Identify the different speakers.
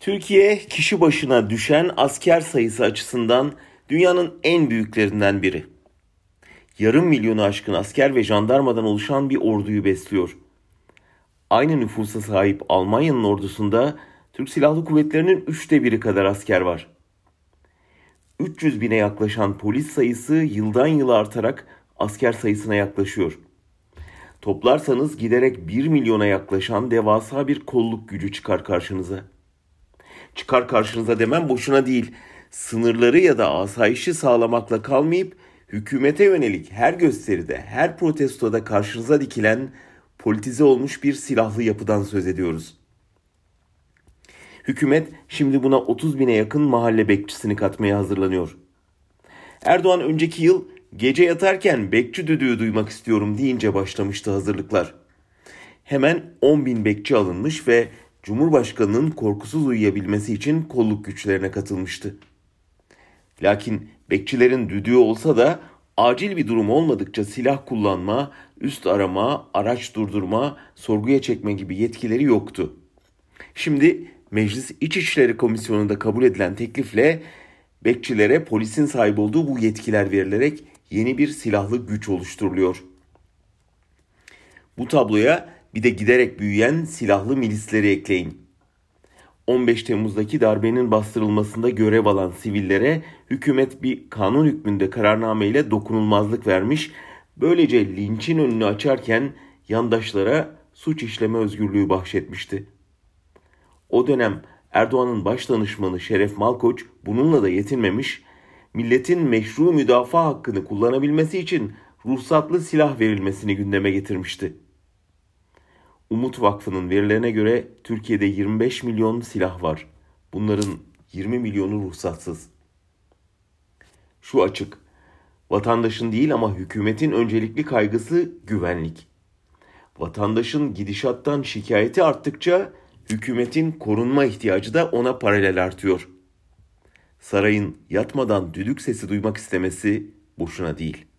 Speaker 1: Türkiye kişi başına düşen asker sayısı açısından dünyanın en büyüklerinden biri. Yarım milyonu aşkın asker ve jandarmadan oluşan bir orduyu besliyor. Aynı nüfusa sahip Almanya'nın ordusunda Türk Silahlı Kuvvetleri'nin üçte biri kadar asker var. 300 bine yaklaşan polis sayısı yıldan yıla artarak asker sayısına yaklaşıyor. Toplarsanız giderek 1 milyona yaklaşan devasa bir kolluk gücü çıkar karşınıza. Çıkar karşınıza demem boşuna değil. Sınırları ya da asayişi sağlamakla kalmayıp hükümete yönelik her gösteride, her protestoda karşınıza dikilen politize olmuş bir silahlı yapıdan söz ediyoruz. Hükümet şimdi buna 30 bine yakın mahalle bekçisini katmaya hazırlanıyor. Erdoğan önceki yıl gece yatarken bekçi düdüğü duymak istiyorum deyince başlamıştı hazırlıklar. Hemen 10 bin bekçi alınmış ve Cumhurbaşkanının korkusuz uyuyabilmesi için kolluk güçlerine katılmıştı. Lakin bekçilerin düdüğü olsa da acil bir durum olmadıkça silah kullanma, üst arama, araç durdurma, sorguya çekme gibi yetkileri yoktu. Şimdi Meclis İçişleri Komisyonu'nda kabul edilen teklifle bekçilere polisin sahip olduğu bu yetkiler verilerek yeni bir silahlı güç oluşturuluyor. Bu tabloya bir de giderek büyüyen silahlı milisleri ekleyin. 15 Temmuz'daki darbenin bastırılmasında görev alan sivillere hükümet bir kanun hükmünde kararnameyle dokunulmazlık vermiş, böylece linçin önünü açarken yandaşlara suç işleme özgürlüğü bahşetmişti. O dönem Erdoğan'ın baş danışmanı Şeref Malkoç bununla da yetinmemiş, milletin meşru müdafaa hakkını kullanabilmesi için ruhsatlı silah verilmesini gündeme getirmişti. Umut Vakfı'nın verilerine göre Türkiye'de 25 milyon silah var. Bunların 20 milyonu ruhsatsız. Şu açık. Vatandaşın değil ama hükümetin öncelikli kaygısı güvenlik. Vatandaşın gidişattan şikayeti arttıkça hükümetin korunma ihtiyacı da ona paralel artıyor. Sarayın yatmadan düdük sesi duymak istemesi boşuna değil.